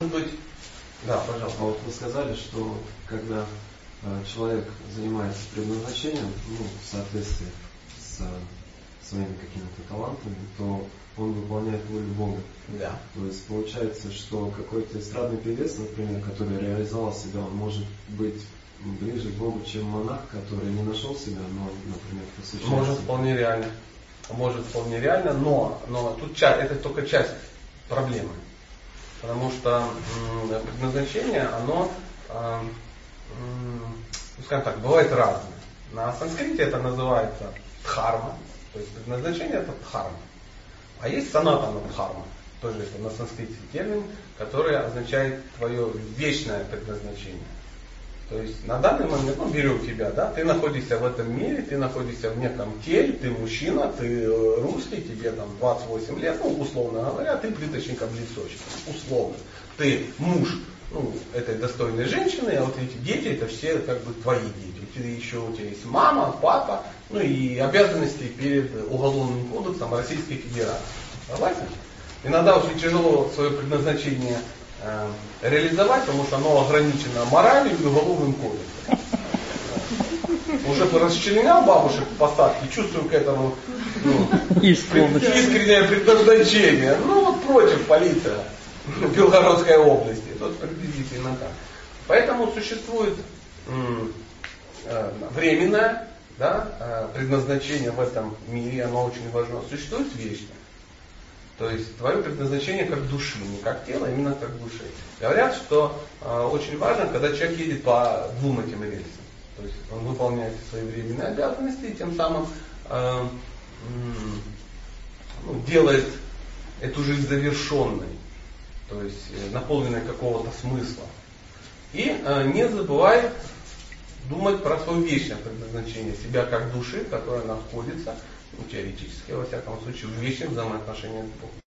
Может быть, да, пожалуйста. А вот вы сказали, что когда э, человек занимается предназначением, ну, в соответствии с э, своими какими-то талантами, то он выполняет волю Бога. Да. То есть получается, что какой-то эстрадный певец, например, который реализовал себя, он может быть ближе к Богу, чем монах, который не нашел себя, но, например, посвящает Может вполне реально. Может вполне реально, но, но тут ча- это только часть проблемы. Потому что предназначение, оно, а, ну, скажем так, бывает разное. На санскрите это называется дхарма, то есть предназначение это дхарма. А есть санатана дхарма, тоже это на санскрите термин, который означает твое вечное предназначение. То есть на данный момент, ну берем тебя, да, ты находишься в этом мире, ты находишься в неком теле, ты мужчина, ты э, русский, тебе там 28 лет, ну условно говоря, ты плиточник облицовщик, условно. Ты муж ну, этой достойной женщины, а вот эти дети, это все как бы твои дети. Тебя еще у тебя есть мама, папа, ну и обязанности перед Уголовным кодексом Российской Федерации. Согласен? Иногда очень тяжело свое предназначение реализовать, потому что оно ограничено моралью и уголовным кодексом. Уже расчленял бабушек в посадке, чувствую к этому ну, искреннее предназначение. Ну вот против полиция Белгородской области. Вот приблизительно так. Поэтому существует э, временное да, э, предназначение в этом мире, оно очень важно. Существует вечное. То есть твое предназначение как души, не как тела, а именно как души. Говорят, что э, очень важно, когда человек едет по двум этим рельсам. То есть он выполняет свои временные обязанности и тем самым э, ну, делает эту жизнь завершенной, то есть э, наполненной какого-то смысла. И э, не забывает думать про свое вечное предназначение, себя как души, которая находится, ну, теоретически, во всяком случае, в вечных взаимоотношениях с Богом.